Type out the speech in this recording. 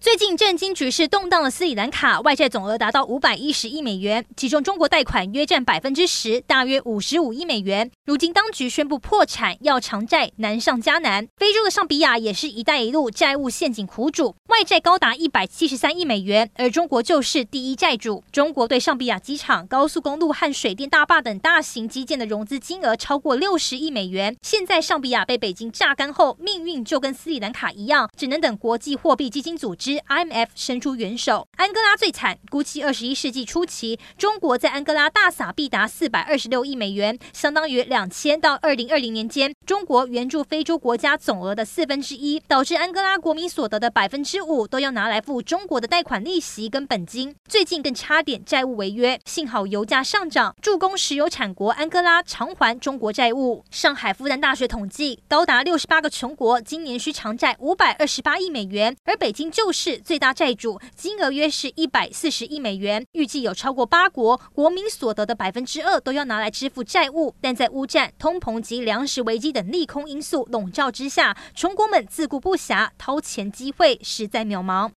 最近政经局势动荡的斯里兰卡外债总额达到五百一十亿美元，其中中国贷款约占百分之十，大约五十五亿美元。如今当局宣布破产，要偿债难上加难。非洲的尚比亚也是一带一路债务陷阱苦主，外债高达一百七十三亿美元，而中国就是第一债主。中国对尚比亚机场、高速公路和水电大坝等大型基建的融资金额超过六十亿美元。现在尚比亚被北京榨干后，命运就跟斯里兰卡一样，只能等国际货币基金组织。IMF 伸出援手，安哥拉最惨。估计二十一世纪初期，中国在安哥拉大撒币达四百二十六亿美元，相当于两千到二零二零年间中国援助非洲国家总额的四分之一，导致安哥拉国民所得的百分之五都要拿来付中国的贷款利息跟本金。最近更差点债务违约，幸好油价上涨，助攻石油产国安哥拉偿还中国债务。上海复旦大学统计，高达六十八个穷国今年需偿债五百二十八亿美元，而北京就。是最大债主金额约是一百四十亿美元，预计有超过八国国民所得的百分之二都要拿来支付债务。但在乌战、通膨及粮食危机等利空因素笼罩之下，穷国们自顾不暇，掏钱机会实在渺茫。